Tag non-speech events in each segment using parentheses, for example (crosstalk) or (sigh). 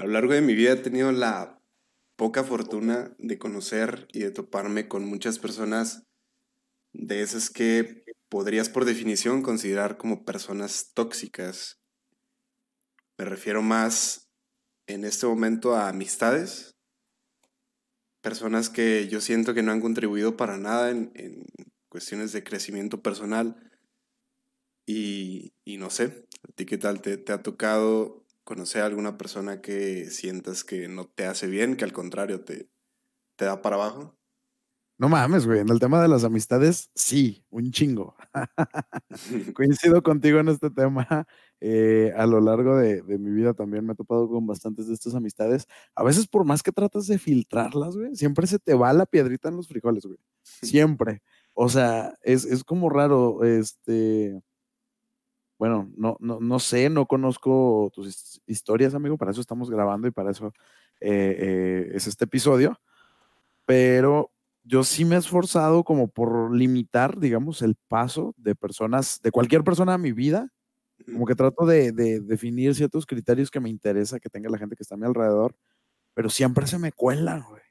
A lo largo de mi vida he tenido la poca fortuna de conocer y de toparme con muchas personas de esas que podrías por definición considerar como personas tóxicas. Me refiero más en este momento a amistades, personas que yo siento que no han contribuido para nada en, cuestiones de crecimiento personal. Y, no sé, ¿a ti qué tal te, ha tocado conocer a alguna persona que sientas que no te hace bien, que al contrario te, te da para abajo? No mames, güey. En el tema de las amistades, sí, un chingo. (laughs) Coincido contigo en este tema. Eh, a lo largo de, mi vida también me he topado con bastantes de estas amistades. A veces, por más que tratas de filtrarlas, güey, siempre se te va la piedrita en los frijoles, güey. (laughs) Siempre. O sea, es, es como raro, este bueno, no, no, no sé, no conozco tus historias, amigo, para eso estamos grabando y para eso eh, eh, es este episodio, pero yo sí me he esforzado como por limitar, digamos, el paso de personas, de cualquier persona a mi vida, como que trato de, definir ciertos criterios que me interesa que tenga la gente que está a mi alrededor, pero siempre se me cuelan, güey.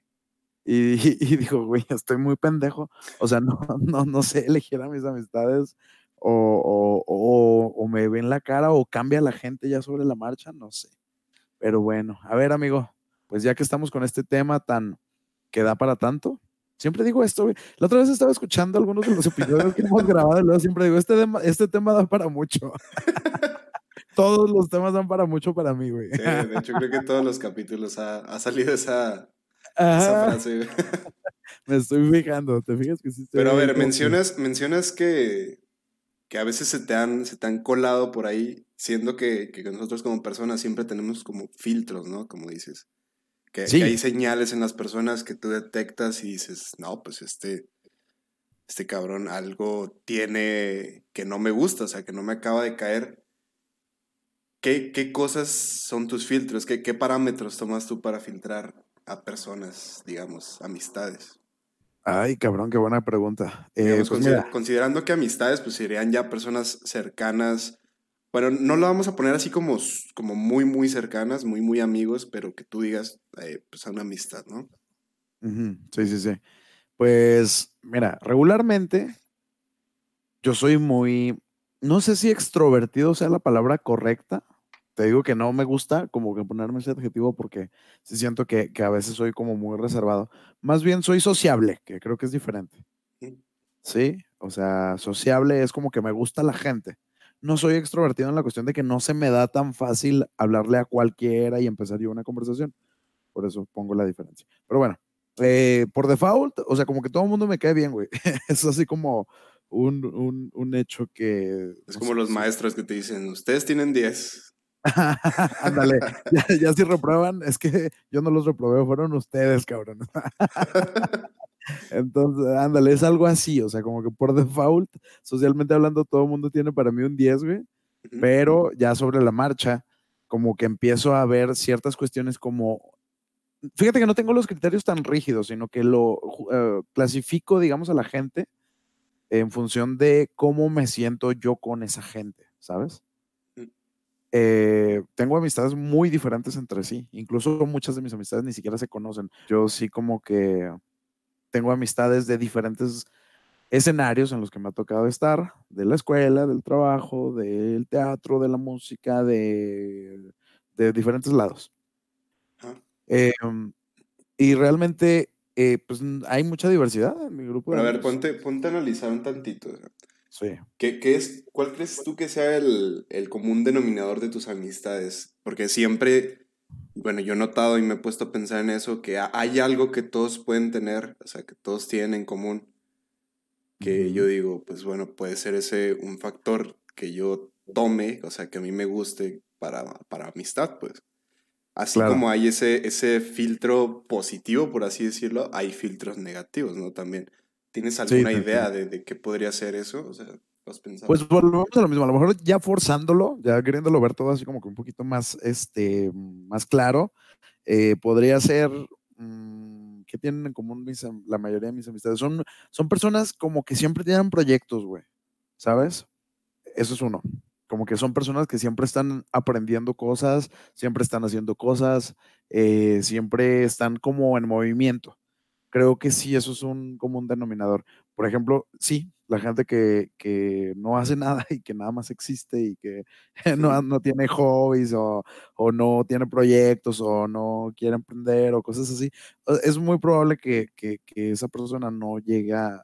Y, (laughs) y, digo, güey, estoy muy pendejo. O sea, (laughs) no, no, no sé elegir a mis amistades o, o, me ven la cara o cambia la gente ya sobre la marcha, no sé. Pero bueno, a ver, amigo, pues ya que estamos con este tema tan que da para tanto, siempre digo esto, güey. La otra vez estaba escuchando algunos de los episodios que hemos grabado y luego siempre digo, este tema, este tema da para mucho. (laughs) todos los temas dan para mucho para mí, güey. Sí, de hecho creo que en todos los capítulos ha, salido esa, esa frase, (laughs) Me estoy fijando, ¿te fijas que sí? Pero a ver, mencionas, mencionas que que a veces se te han, se te han colado por ahí, siendo que, nosotros como personas siempre tenemos como filtros, ¿no? Como dices. Que, hay señales en las personas que tú detectas y dices, no, pues este, este cabrón algo tiene que no me gusta, o sea, que no me acaba de caer. ¿Qué, qué cosas son tus filtros? ¿Qué, ¿Qué parámetros tomas tú para filtrar a personas, digamos, amistades? Ay, cabrón, qué buena pregunta. Eh, pues considerando que amistades, pues serían ya personas cercanas. Bueno, no lo vamos a poner así como, como muy, muy cercanas, muy, muy amigos, pero que tú digas, eh, pues a una amistad, ¿no? Sí, sí, sí. Pues, mira, regularmente yo soy muy, no sé si extrovertido sea la palabra correcta, te digo que no me gusta como que ponerme ese adjetivo porque sí siento que, a veces soy como muy reservado. Más bien soy sociable, que creo que es diferente. Sí, o sea, sociable es como que me gusta la gente. No soy extrovertido en la cuestión de que no se me da tan fácil hablarle a cualquiera y empezar yo una conversación. Por eso pongo la diferencia. Pero bueno, eh, por default, o sea, como que todo el mundo me cae bien, güey. (laughs) es así como un, un, hecho que... Es como los maestros que te dicen, ustedes tienen 10 (laughs) Ándale, ya, si reprueban, es que yo no los reprobé, fueron ustedes, cabrón. Entonces, ándale, es algo así, o sea, como que por default, socialmente hablando, todo el mundo tiene para mí un 10, güey, pero ya sobre la marcha, como que empiezo a ver ciertas cuestiones como, fíjate que no tengo los criterios tan rígidos, sino que lo eh, clasifico, digamos, a la gente en función de cómo me siento yo con esa gente, ¿sabes? Eh, tengo amistades muy diferentes entre sí. Incluso muchas de mis amistades ni siquiera se conocen. Yo sí como que tengo amistades de diferentes escenarios en los que me ha tocado estar, de la escuela, del trabajo, del teatro, de la música, de, diferentes lados. Em, y realmente, eh, pues hay mucha diversidad en mi grupo. a ver, ponte, ponte a analizar un tantito. Sí. ¿Qué, es, ¿Cuál crees tú que sea el, común denominador de tus amistades? Porque siempre, bueno, yo he notado y me he puesto a pensar en eso, que hay algo que todos pueden tener, o sea, que todos tienen en común, que yo digo, pues bueno, puede ser ese un factor que yo tome, o sea, que a mí me guste para, para amistad, pues. Así como hay ese, ese filtro positivo, por así decirlo, hay filtros negativos, ¿no? También. ¿Tienes alguna idea de, qué podría ser eso? O sea, ¿has pensado? Pues volvemos a lo mismo. A lo mejor ya forzándolo, ya queriéndolo ver todo así como que un poquito más, este, más claro, eh, podría ser. Mm, ¿Qué tienen en común la mayoría de mis amistades? Son, son personas como que siempre tienen proyectos, güey. ¿Sabes? Eso es uno. como que son personas que siempre están aprendiendo cosas, siempre están haciendo cosas, eh, siempre están como en movimiento. Creo que sí, eso es un común denominador. Por ejemplo, sí, la gente que, que no hace (laughs) nada y que nada más existe y que (laughs) no, no tiene hobbies o, o, no tiene proyectos o no quiere emprender o cosas así, es muy probable que, que, que esa persona no llegue a,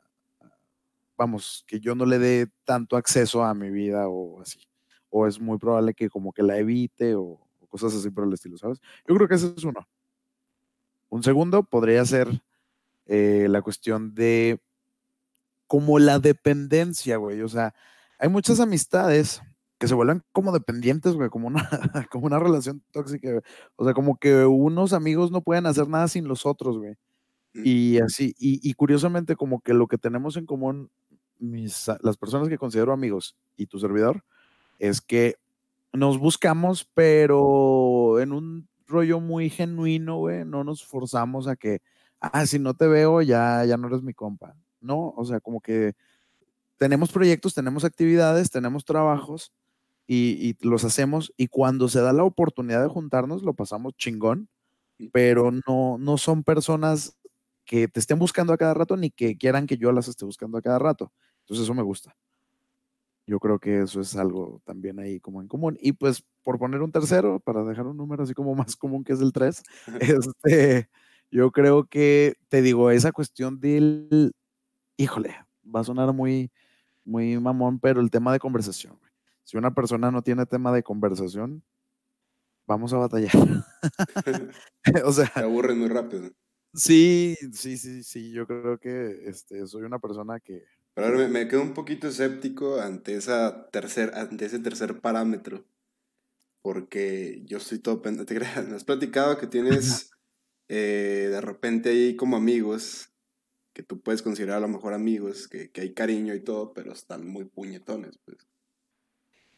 vamos, que yo no le dé tanto acceso a mi vida o así. O es muy probable que como que la evite o, cosas así por el estilo, ¿sabes? Yo creo que ese es uno. Un segundo podría ser eh, la cuestión de como la dependencia, güey. O sea, hay muchas amistades que se vuelven como dependientes, güey, como una, (laughs) como una relación tóxica. O sea, como que unos amigos no pueden hacer nada sin los otros, güey. Y así, y, curiosamente como que lo que tenemos en común mis, las personas que considero amigos y tu servidor es que nos buscamos, pero en un rollo muy genuino, güey, no nos forzamos a que, ah, si no te veo, ya, ya no eres mi compa. No, o sea, como que tenemos proyectos, tenemos actividades, tenemos trabajos y, y los hacemos y cuando se da la oportunidad de juntarnos, lo pasamos chingón, pero no, no son personas que te estén buscando a cada rato ni que quieran que yo las esté buscando a cada rato. Entonces eso me gusta. Yo creo que eso es algo también ahí como en común. Y pues por poner un tercero, para dejar un número así como (laughs) más común que es el 3, (laughs) este, yo creo que, te digo, esa cuestión del, híjole, va a sonar muy, muy mamón, pero el tema de conversación. Si una persona no tiene tema de conversación, vamos a batallar. (laughs) (laughs) o sea, se aburre muy rápido. Sí, sí, sí, sí, yo creo que este, soy una persona que... Pero ahora me, quedo un poquito escéptico ante, esa tercer, ante ese tercer parámetro, porque yo estoy todo... Te me has platicado que (laughs) tienes eh, de repente ahí como amigos, que tú puedes considerar a lo mejor amigos, que, que hay cariño y todo, pero están muy puñetones, pues.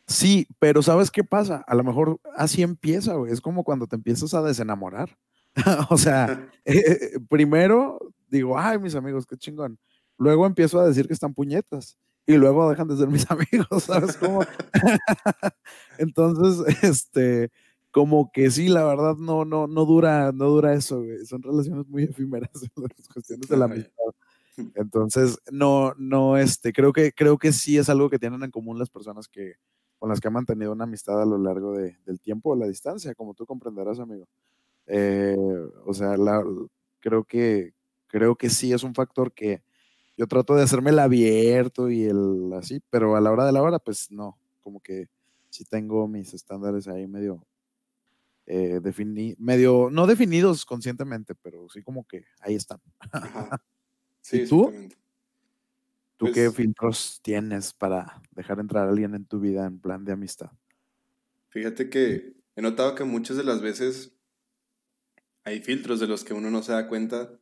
Sí, pero ¿sabes qué pasa? A lo mejor así empieza, güey. Es como cuando te empiezas a desenamorar. (laughs) o sea, (laughs) eh, eh, primero digo, ay, mis amigos, qué chingón. Luego empiezo a decir que están puñetas y luego dejan de ser mis (laughs) amigos, ¿sabes cómo? Entonces, este, como que sí, la verdad no, no, no dura, no dura eso, güey. Son relaciones muy efímeras las (laughs) cuestiones de la amistad. Entonces, no, no, este, creo que, creo que sí es algo que tienen en común las personas que, con las que han mantenido una amistad a lo largo de, del tiempo o la distancia, como tú comprenderás, amigo. Eh, o sea, creo, que, creo que sí es un factor que yo trato de hacerme el abierto y el así, pero a la hora de la hora, pues no, como que sí tengo mis estándares ahí medio eh, medio, no definidos conscientemente, pero sí como que ahí están. (laughs) Sí, ¿Y tú? ¿Tú qué pues filtros tienes para dejar entrar a alguien en tu vida en plan de amistad? Fíjate que he notado que muchas de las veces hay filtros de los que uno no se da cuenta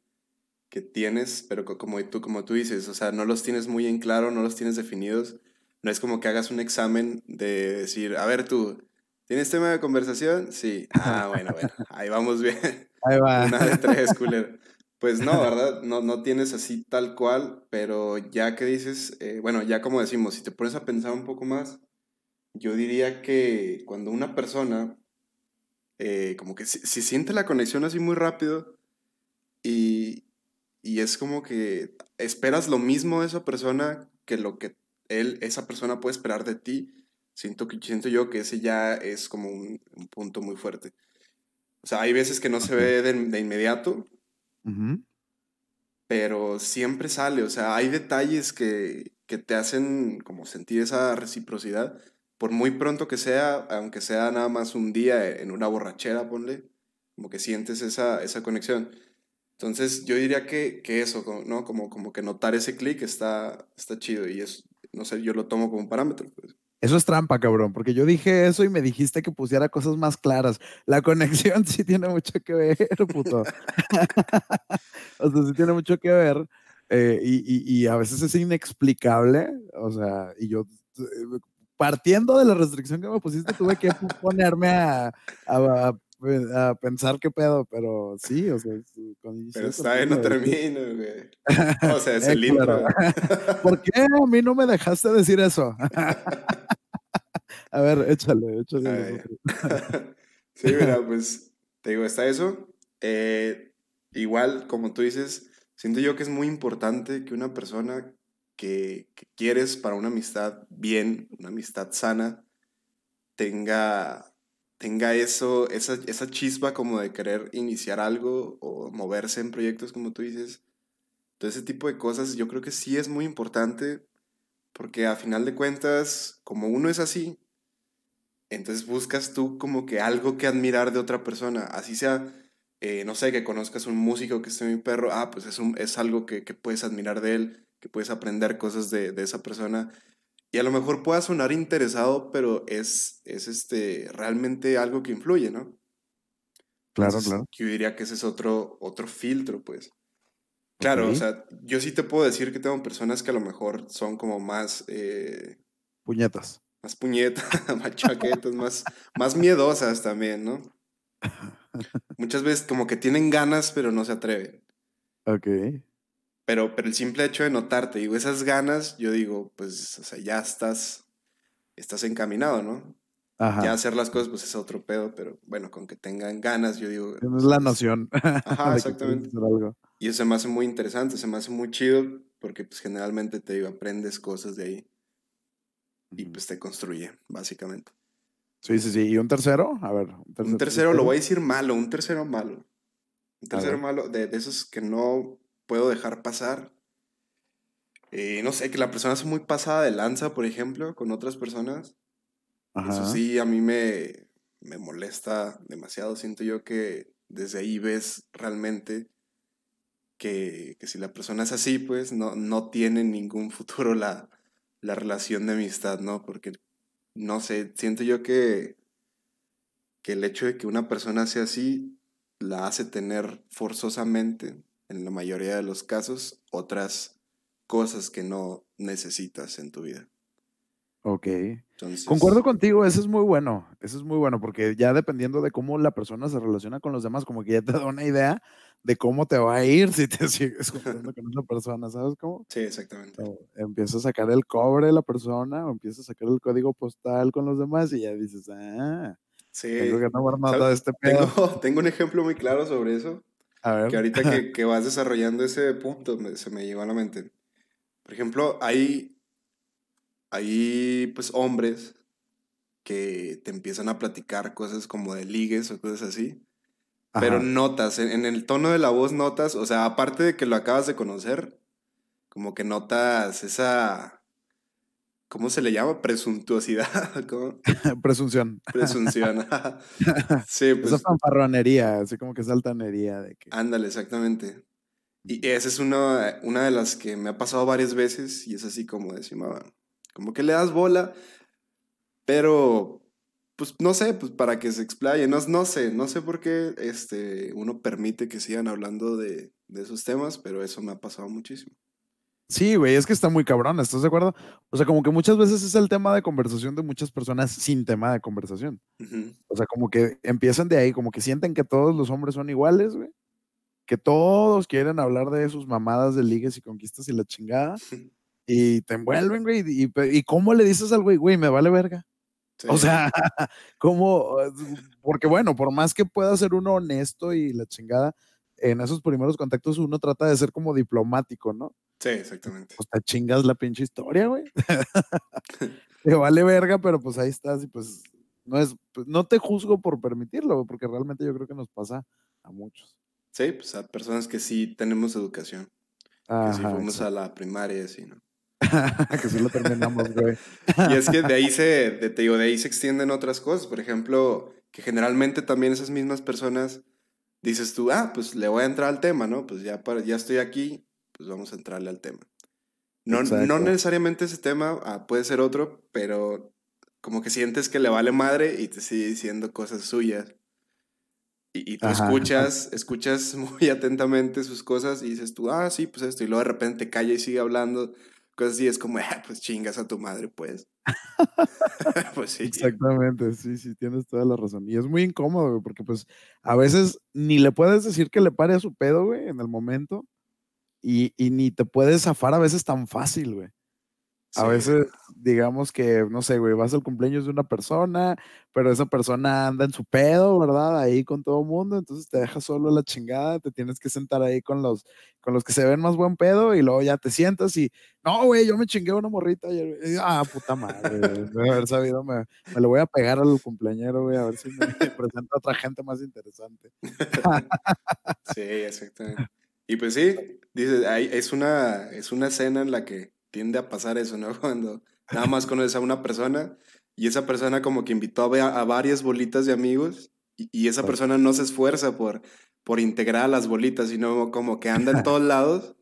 que tienes, pero como tú, como tú dices, o sea, no los tienes muy en claro, no los tienes definidos. No es como que hagas un examen de decir, a ver tú, ¿tienes tema de conversación? Sí. Ah, bueno, bueno, ahí vamos bien. (laughs) Ahí va. (laughs) Una de tres, culero. Pues no, ¿verdad? No, no tienes así tal cual, pero ya que dices, eh, bueno, ya como decimos, si te pones a pensar un poco más, yo diría que cuando una persona eh, como que si, siente la conexión así muy rápido y, y, es como que esperas lo mismo de esa persona que lo que él, esa persona puede esperar de ti, siento, que, siento yo que ese ya es como un, punto muy fuerte. O sea, hay veces que no se ve de, inmediato, pero siempre sale, o sea, hay detalles que, que te hacen como sentir esa reciprocidad por muy pronto que sea, aunque sea nada más un día en una borrachera, ponle, como que sientes esa, esa conexión. Entonces yo diría que, que eso, ¿no? Como, como que notar ese clic está, está chido y es, no sé, yo lo tomo como un parámetro. Pues. Eso es trampa, cabrón, porque yo dije eso y me dijiste que pusiera cosas más claras. La conexión (laughs) sí tiene mucho que ver, puto. (laughs) o sea, sí tiene mucho que ver. Eh, y, y, a veces es inexplicable, o sea, y yo eh, partiendo de la restricción que me pusiste, tuve que ponerme a, pensar qué pedo, pero sí, o sea. Pero está bien, no termino, güey. O sea, (laughs) es el libro. (laughs) ¿Por qué a mí no me dejaste decir eso? (laughs) A ver, échale, échale. sí, mira, pues te digo, está eso. Eh, igual, como tú dices, siento yo que es muy importante que una persona que, que quieres para una amistad bien, una amistad sana, tenga, tenga eso, esa, esa chispa como de querer iniciar algo o moverse en proyectos, como tú dices. Todo ese tipo de cosas yo creo que sí es muy importante porque a final de cuentas, como uno es así, entonces buscas tú como que algo que admirar de otra persona, así sea, eh, no sé, que conozcas un músico que esté mi perro, ah, pues es, es algo que, que, puedes admirar de él, que puedes aprender cosas de, de, esa persona. Y a lo mejor pueda sonar interesado, pero es, es este, realmente algo que influye, ¿no? Claro, entonces, claro. Yo diría que ese es otro, otro filtro, pues. Claro, okay. o sea, yo sí te puedo decir que tengo personas que a lo mejor son como más... Eh, Puñetas más puñetas, (laughs) más chaquetas, más, más miedosas también, ¿no? (laughs) Muchas veces como que tienen ganas, pero no se atreven. Ok. Pero, pero el simple hecho de notarte, digo, esas ganas, yo digo, pues, o sea, ya estás, estás encaminado, ¿no? Ajá. Ya hacer las cosas, pues es otro pedo, pero bueno, con que tengan ganas, yo digo. Tienes la noción. (laughs) Ajá, exactamente. Y eso se me hace muy interesante, se me hace muy chido, porque pues generalmente te digo, aprendes cosas de ahí y pues te construye, básicamente. Sí, sí, sí. ¿Y un tercero? A ver. Un tercero, un tercero lo voy a decir malo, un tercero malo. Un tercero malo, de, de, esos que no puedo dejar pasar. Eh, no sé, que la persona es muy pasada de lanza, por ejemplo, con otras personas. Ajá. Eso sí, a mí me, me molesta demasiado. Siento yo que desde ahí ves realmente que, que si la persona es así, pues no, no tiene ningún futuro la, la relación de amistad, ¿no? Porque, no sé, siento yo que, que el hecho de que una persona sea así la hace tener forzosamente, en la mayoría de los casos, otras cosas que no necesitas en tu vida. Ok. Entonces, Concuerdo contigo, eso es muy bueno, eso es muy bueno, porque ya dependiendo de cómo la persona se relaciona con los demás, como que ya te (laughs) da una idea de cómo te va a ir si te (laughs) sigues juntando con esa persona, ¿sabes cómo? Sí, exactamente. O empieza a sacar el cobre de la persona, o empieza a sacar el código postal con los demás y ya dices, ah, sí. tengo que tomar nota de este pedo. Tengo, (laughs) tengo, un ejemplo muy claro sobre eso. A ver. Que ahorita que, (laughs) que vas desarrollando ese punto me, se me llegó a la mente. Por ejemplo, hay, hay pues hombres que te empiezan a platicar cosas como de ligues o cosas así. Pero notas, en, en, el tono de la voz notas, o sea, aparte de que lo acabas de conocer, como que notas esa, ¿cómo se le llama? Presuntuosidad. (laughs) ¿Cómo? (laughs) Presunción. Presunción. (laughs) sí, pues. Esa fanfarronería, así como que es altanería. De que... Ándale, exactamente. Y esa es una, una de las que me ha pasado varias veces y es así como decimos, como que le das bola, pero pues no sé, pues para que se explaye, no, no sé, no sé por qué este, uno permite que sigan hablando de, de esos temas, pero eso me ha pasado muchísimo. Sí, güey, es que está muy cabrón, ¿estás de acuerdo? O sea, como que muchas veces es el tema de conversación de muchas personas sin tema de conversación. Uh -huh. O sea, como que empiezan de ahí, como que sienten que todos los hombres son iguales, güey. Que todos quieren hablar de sus mamadas de ligues y conquistas y la chingada. y te envuelven, güey. Y, y, y, cómo le dices al güey, güey, me vale verga? Sí. O sea, (laughs) como, porque bueno, por más que pueda ser uno honesto y la chingada, en esos primeros contactos uno trata de ser como diplomático, ¿no? Sí, exactamente. Pues te chingas la pinche historia, güey. (laughs) (laughs) te vale verga, pero pues ahí estás y pues no es, pues, no te juzgo por permitirlo, porque realmente yo creo que nos pasa a muchos. Sí, pues a personas que sí tenemos educación. Ajá, que sí fuimos a la primaria y así, ¿no? (laughs) que sí lo terminamos, güey. y es que de ahí se, de, te digo, de ahí se extienden otras cosas. Por ejemplo, que generalmente también esas mismas personas dices tú, ah, pues le voy a entrar al tema, ¿no? Pues ya, para, ya estoy aquí, pues vamos a entrarle al tema. No, no necesariamente ese tema, ah, puede ser otro, pero como que sientes que le vale madre y te sigue diciendo cosas suyas. Y, y tú Ajá. escuchas, escuchas (laughs) muy atentamente sus cosas y dices tú, ah, sí, pues esto. Y luego de repente calla y sigue hablando cosas así, es como, (laughs) ah, pues chingas a tu madre, pues. (laughs) pues sí. Exactamente, sí, sí, tienes toda la razón. Y es muy incómodo, güey, porque pues a veces ni le puedes decir que le pare a su pedo, güey, en el momento. Y, y ni te puedes zafar a veces tan fácil, güey. A veces, digamos que, no sé, güey, vas al cumpleaños de una persona, pero esa persona anda en su pedo, ¿verdad? Ahí con todo el mundo, entonces te dejas solo la chingada, te tienes que sentar ahí con los, con los que se ven más buen pedo y luego ya te sientas y, no, güey, yo me chingué una morrita y, ah, puta madre, de haber sabido, me, me, lo voy a pegar al cumpleañero, güey, a ver si me (laughs) presenta otra gente más interesante. sí, exactamente. Y pues sí, dices, es una, es una escena en la que tiende a pasar eso, ¿no? (laughs) Cuando nada más conoces a una persona y esa persona como que invitó a, a varias bolitas de amigos y, esa persona no se esfuerza por, por integrar a las bolitas, sino como que anda en todos (laughs) lados.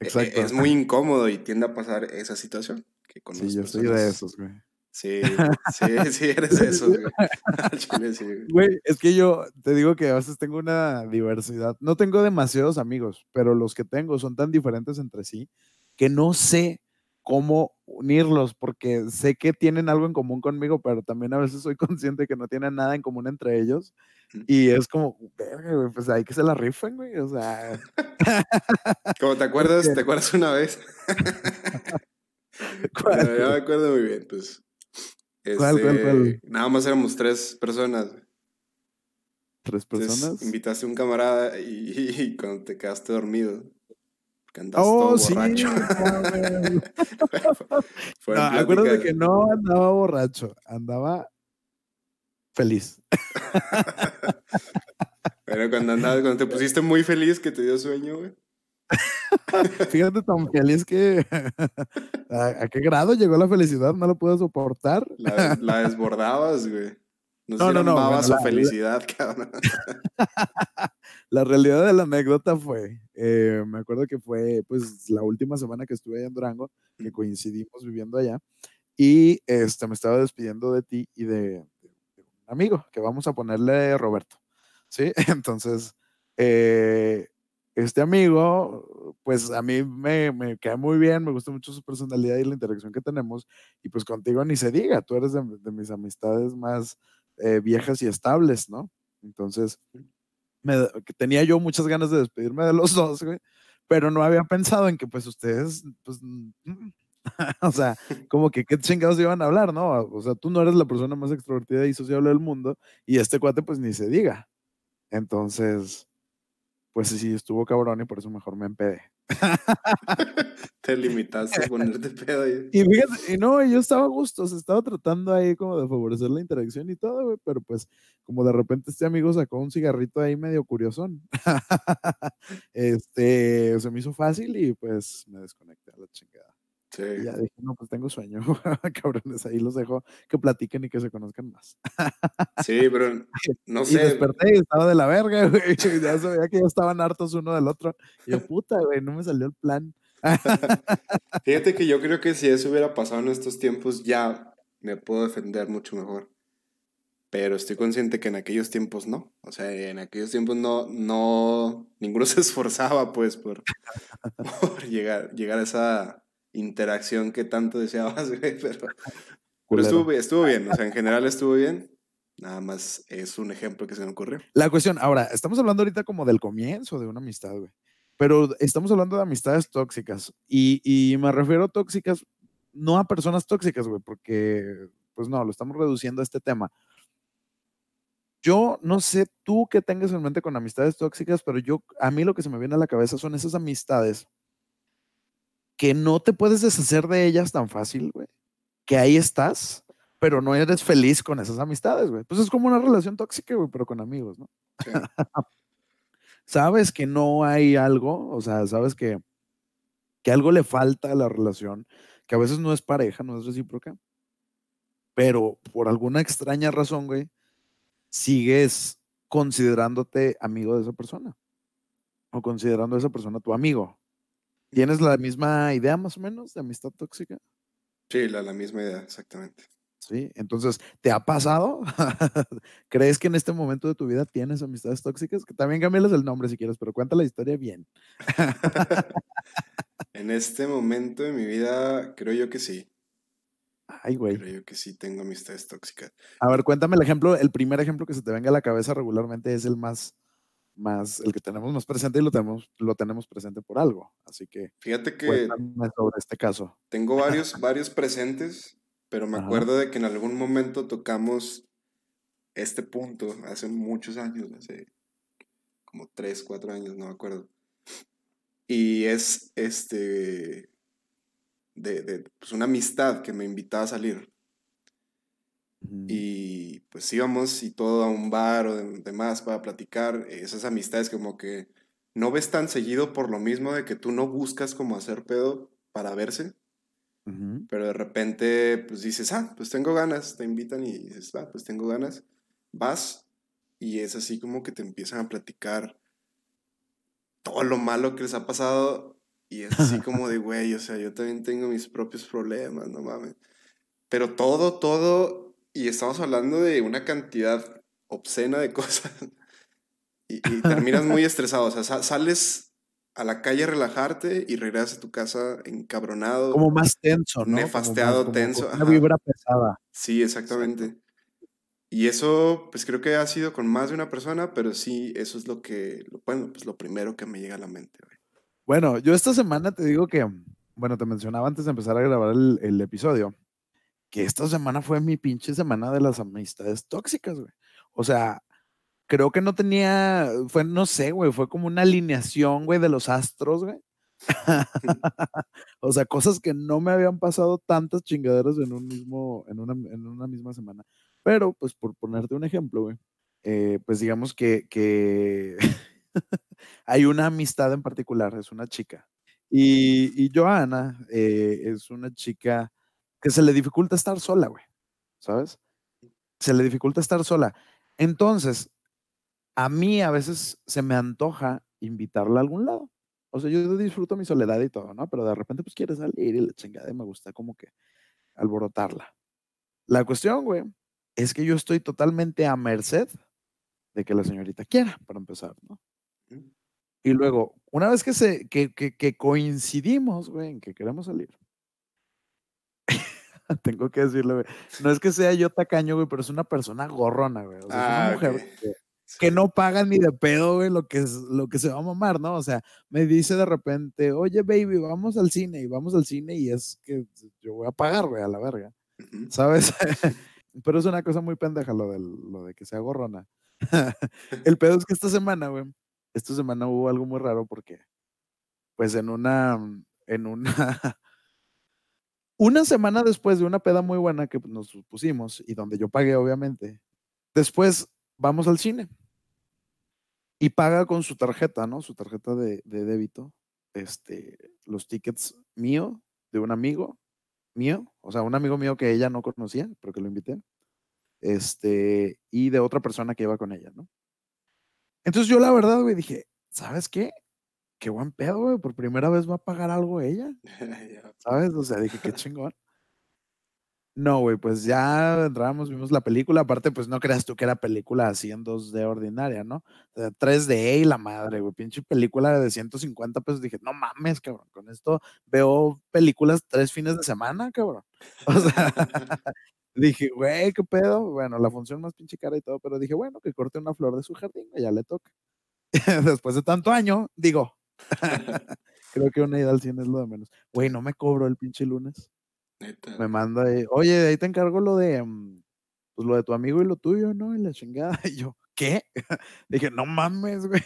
E, e, Exacto. Es muy incómodo y tiende a pasar esa situación. Que con sí, yo soy de esos, güey. Sí, sí, sí, eres de esos, (laughs) güey. Güey, es que yo te digo que a veces tengo una diversidad. No tengo demasiados amigos, pero los que tengo son tan diferentes entre sí que no sé cómo unirlos, porque sé que tienen algo en común conmigo, pero también a veces soy (laughs) consciente que no tienen nada en común entre ellos. Y es como, pues hay que se la rifen, güey, o sea. (laughs) Como te acuerdas, ¿te acuerdas una vez? Yo me acuerdo muy bien, pues. ¿Cuál, cuál, este, Nada más éramos tres personas. ¿Tres personas? invitaste a un camarada y (laughs) cuando te quedaste dormido oh, sí, borracho. (laughs) acuérdate que no andaba borracho, andaba feliz. (laughs) Pero cuando andabas, cuando te pusiste muy feliz que te dio sueño, güey. Fíjate tan feliz que (laughs) ¿a, qué grado llegó la felicidad? No lo puedo soportar. La, desbordabas, güey. No, no, no, no su felicidad, (laughs) cabrón. (laughs) la realidad de la anécdota fue, eh, me acuerdo que fue pues la última semana que estuve allá en Durango, que coincidimos viviendo allá, y este, me estaba despidiendo de ti y de, un amigo, que vamos a ponerle Roberto, ¿sí? Entonces, eh, este amigo, pues a mí me, me queda muy bien, me gusta mucho su personalidad y la interacción que tenemos, y pues contigo ni se diga, tú eres de, mis amistades más eh, viejas y estables, ¿no? Entonces, tenía yo muchas ganas de despedirme de los (laughs) dos, güey, pero no había pensado en que pues ustedes, pues, (laughs) o sea, (laughs) como que qué chingados iban a hablar, ¿no? O sea, tú no eres la persona más extrovertida y sociable del mundo y este cuate pues ni se diga. Entonces, pues sí, estuvo cabrón y por eso mejor me empedé. (laughs) Te limitaste a ponerte pedo ahí. Y fíjate, y no, yo estaba a gusto, se estaba tratando ahí como de favorecer la interacción y todo, güey, pero pues como de repente este amigo sacó un cigarrito ahí medio curiosón. (laughs) este, se me hizo fácil y pues me desconecté a la chingada. Sí. Y ya dije, no, pues tengo sueño, (laughs) cabrones, ahí los dejo que platiquen y que se conozcan más. sí, (laughs) pero no sé. Y desperté y estaba de la verga, (laughs) güey. Ya sabía que ya estaban hartos uno del otro. Y yo, puta, güey, no me salió el plan. Fíjate que yo creo que si eso hubiera pasado en estos tiempos, ya me puedo defender mucho mejor. Pero estoy consciente que en aquellos tiempos no. O sea, en aquellos tiempos no, no, ninguno se esforzaba, pues, por, por llegar, llegar a esa interacción que tanto deseabas, (laughs) güey, pero, estuvo, estuvo bien, o sea, en general estuvo bien. Nada más es un ejemplo que se me ocurrió. La cuestión, ahora, estamos hablando ahorita como del comienzo de una amistad, güey. Pero estamos hablando de amistades tóxicas. Y, y me refiero a tóxicas, no a personas tóxicas, güey, porque, pues no, lo estamos reduciendo a este tema. Yo no sé tú qué tengas en mente con amistades tóxicas, pero yo, a mí lo que se me viene a la cabeza son esas amistades que no te puedes deshacer de ellas tan fácil, güey. Que ahí estás, pero no eres feliz con esas amistades, güey. Pues es como una relación tóxica, güey, pero con amigos, ¿no? (laughs) sabes que no hay algo, o sea, sabes que, que algo le falta a la relación, que a veces no es pareja, no es recíproca, pero por alguna extraña razón, güey, sigues considerándote amigo de esa persona o considerando a esa persona tu amigo. ¿Tienes la misma idea más o menos de amistad tóxica? Sí, la, la misma idea, exactamente. Sí, entonces, ¿te ha pasado? (laughs) ¿Crees que en este momento de tu vida tienes amistades tóxicas? Que también cambiarles el nombre si quieres, pero cuenta la historia bien. (laughs) (laughs) en este momento de mi vida, creo yo que sí. Ay, güey. Creo yo que sí tengo amistades tóxicas. A ver, cuéntame el ejemplo, el primer ejemplo que se te venga a la cabeza regularmente es el más más, el que tenemos más presente y lo tenemos, lo tenemos presente por algo. Así que. Fíjate que. sobre este caso. Tengo varios, varios presentes, pero me acuerdo de que en algún momento tocamos este punto hace muchos años, hace como tres, cuatro años, no me acuerdo. Y es este. de, de pues una amistad que me invitaba a salir. Y pues íbamos y todo a un bar o demás para platicar. Esas amistades como que no ves tan seguido por lo mismo de que tú no buscas como hacer pedo para verse. Pero de repente pues dices, ah, pues tengo ganas, te invitan y dices, ah, pues tengo ganas. Vas y es así como que te empiezan a platicar todo lo malo que les ha pasado y es así (laughs) como de, güey, o sea, yo también tengo mis propios problemas, no mames. Pero todo, todo y estamos hablando de una cantidad obscena de (laughs) cosas. Y, terminas muy estresado. O sea, sales a la calle a relajarte y regresas a tu casa encabronado. Como más tenso, ¿no? Nefasteado, tenso. una vibra pesada. Sí, exactamente. Y eso, pues creo que ha sido con más de una persona, pero sí, eso es lo que, bueno, pues lo primero que me llega a la mente. Bueno, yo esta semana te digo que, bueno, te mencionaba antes de empezar a grabar el, el episodio, que esta semana fue mi pinche semana de las amistades tóxicas, güey. O sea, creo que no tenía, fue, no sé, güey, fue como una alineación, güey, de los astros, güey. (laughs) o sea, cosas que no me habían pasado tantas chingaderas en un mismo, en una, en una misma semana. Pero, pues, por ponerte un ejemplo, güey, eh, pues digamos que, que (laughs) hay una amistad en particular, es una chica. Y, y Joana eh, es una chica que se le dificulta estar sola, güey, ¿sabes? Se le dificulta estar sola. Entonces, a mí a veces se me antoja invitarla a algún lado. O sea, yo disfruto mi soledad y todo, ¿no? Pero de repente, pues quiere salir y la chingada y me gusta como que alborotarla. La cuestión, güey, es que yo estoy totalmente a merced de que la señorita quiera, para empezar, ¿no? Y luego, una vez que, se, que, que, que coincidimos, güey, en que queremos salir, (laughs) Tengo que decirlo, güey. No es que sea yo tacaño, güey, pero es una persona gorrona, güey. O sea, es una ah, mujer que, no paga ni de pedo, güey, lo que, es, lo que se va a mamar, ¿no? O sea, me dice de repente, oye, baby, vamos al cine, y vamos al cine, y es que yo voy a pagar, güey, a la verga. ¿Sabes? (laughs) (laughs) pero es una cosa muy pendeja lo, lo de que sea gorrona. El pedo es que esta semana, güey, esta semana hubo algo muy raro porque, pues en una, en una una semana después de una peda muy buena que nos pusimos y donde yo pagué, obviamente, después vamos al cine y paga con su tarjeta, ¿no? Su tarjeta de, débito, este, los tickets mío, de un amigo mío, o sea, un amigo mío que ella no conocía, pero que lo invité, este, y de otra persona que iba con ella, ¿no? Entonces yo la verdad, güey, dije, ¿sabes qué? Qué buen pedo, güey. Por primera vez va a pagar algo ella. (laughs) ¿Sabes? O sea, dije, qué chingón. No, güey, pues ya entramos, vimos la película. Aparte, pues no creas tú que era película así en 2D ordinaria, ¿no? O sea, 3D y la madre, güey. Pinche película de 150 pesos. Dije, no mames, cabrón. Con esto veo películas tres fines de semana, cabrón. (laughs) O sea, (laughs) dije, güey, qué pedo. Bueno, la función más pinche cara y todo, pero dije, bueno, que corte una flor de su jardín, ya le toca. Después de tanto año, digo, (laughs) Creo que una ida al cine es lo de menos. Güey, no me cobro el pinche lunes. Me manda, ahí, oye, ahí te encargo lo de, mm, pues lo de tu amigo y lo tuyo, ¿no? Y la chingada. (laughs) Y yo, ¿qué? (laughs) dije, no mames, güey.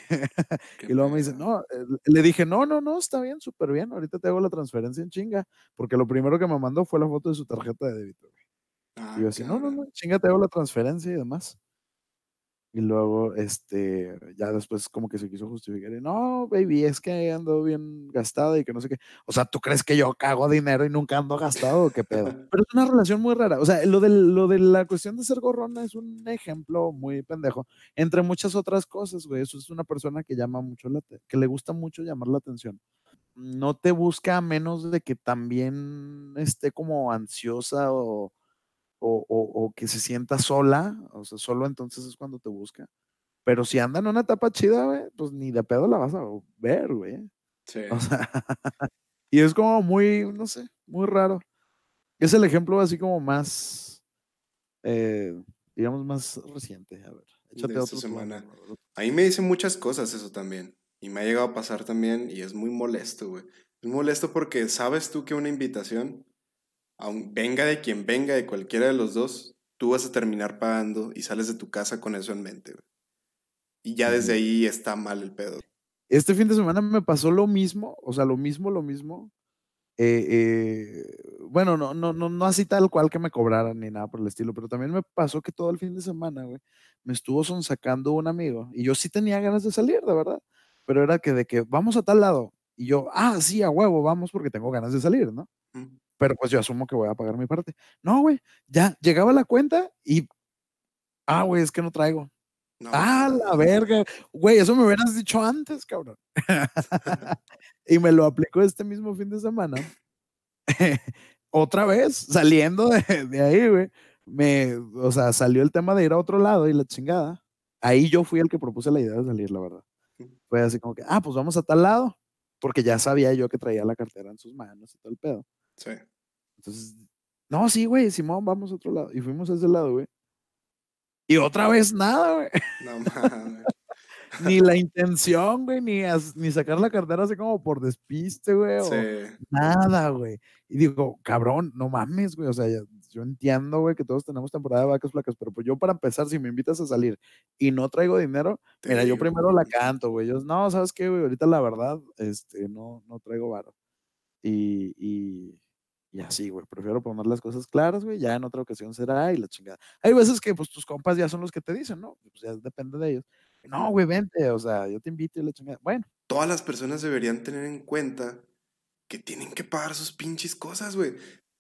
Y luego me dice, no, eh, le dije, no, no, no, está bien, súper bien. Ahorita te hago la transferencia en chinga. Porque lo primero que me mandó fue la foto de su tarjeta de débito, güey. y yo ah, así, no, no, no, chinga, te hago la transferencia y demás. Y luego, este, ya después como que se quiso justificar. Y, no, baby, es que ando bien gastado y que no sé qué. O sea, ¿tú crees que yo cago dinero y nunca ando gastado o qué pedo? (laughs) Pero es una relación muy rara. O sea, lo de, lo de la cuestión de ser gorrona es un ejemplo muy pendejo. Entre muchas otras cosas, güey. Eso es una persona que llama mucho la que le gusta mucho llamar la atención. No te busca a menos de que también esté como ansiosa o o, que se sienta sola, o sea, solo entonces es cuando te busca. Pero si anda en una etapa chida, pues ni de pedo la vas a ver, güey. Sí. O sea, (laughs) y es como muy, no sé, muy raro. Es el ejemplo así como más, eh, digamos, más reciente. A ver, échate otra semana. A mí me dicen muchas cosas eso también. Y me ha llegado a pasar también y es muy molesto, güey. Es molesto porque sabes tú que una invitación, aun venga de quien venga, de cualquiera de los dos, tú vas a terminar pagando y sales de tu casa con eso en mente, güey. Y ya desde ahí está mal el pedo. Este fin de semana me pasó lo mismo, o sea, lo mismo, lo mismo. Eh, eh, bueno, no, no, no, no así tal cual que me cobraran ni nada por el estilo, pero también me pasó que todo el fin de semana, güey, me estuvo sonsacando un amigo y yo sí tenía ganas de salir, de verdad, pero era que de que vamos a tal lado y yo, ah, sí, a huevo, vamos porque tengo ganas de salir, ¿no? Pero pues yo asumo que voy a pagar mi parte. No, güey, ya llegaba la cuenta y, ah, güey, es que no traigo. ah, la verga. Güey, eso me hubieras dicho antes, cabrón. (laughs) (laughs) y me lo aplicó este mismo fin de semana. (laughs) Otra vez, saliendo de, de ahí, güey. Me, o sea, salió el tema de ir a otro lado y la chingada. Ahí yo fui el que propuse la idea de salir, la verdad. Fue así como que, ah, pues vamos a tal lado. Porque ya sabía yo que traía la cartera en sus manos y todo el pedo. Sí. Entonces, no, sí, güey, Simón, vamos a otro lado. Y fuimos a ese lado, güey. Y otra vez nada, güey. No (laughs) mames. ni la intención, güey, ni, ni sacar la cartera así como por despiste, güey. Sí. Nada, güey. Y digo, cabrón, no mames, güey. O sea, yo entiendo, güey, que todos tenemos temporada de vacas flacas, pero pues yo para empezar, si me invitas a salir y no traigo dinero, mira, yo primero la canto, güey. Yo, no, ¿sabes qué, güey? Ahorita la verdad, este, no, no traigo varo. Y, y, y así, güey, prefiero poner las cosas claras, güey, ya en otra ocasión será y la chingada. Hay veces que, pues, tus compas ya son los que te dicen, ¿no? Pues ya depende de ellos. No, güey, vente, o sea, yo te invito y la chingada. Bueno. Todas las personas deberían tener en cuenta que tienen que pagar sus pinches cosas, güey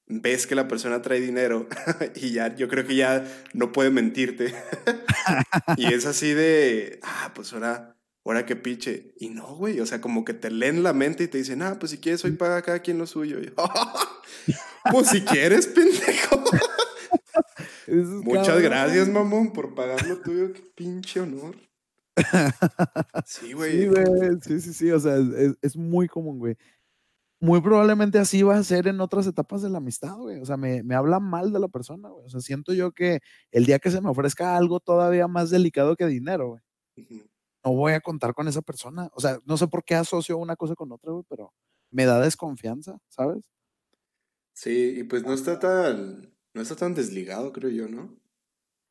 ves que la persona trae dinero (laughs) y ya, yo creo que ya no puede mentirte. (laughs) y es así de, ah, pues ahora, ahora que piche. Y no, güey, o sea, como que te leen la mente y te dicen, ah, pues si quieres, hoy paga cada quien lo suyo. (laughs) pues si quieres, pendejo. (laughs) Muchas gracias, mamón, por pagar lo tuyo. Qué pinche honor. (laughs) Sí, güey. Sí, güey. Sí, sí, sí. O sea, es, es muy común, güey muy probablemente así va a ser en otras etapas de la amistad, güey. O sea, me, me habla mal de la persona, güey. O sea, siento yo que el día que se me ofrezca algo todavía más delicado que dinero, güey, no voy a contar con esa persona. O sea, no sé por qué asocio una cosa con otra, güey, pero me da desconfianza, ¿sabes? Sí, y pues no está tan, no está tan desligado, creo yo, ¿no?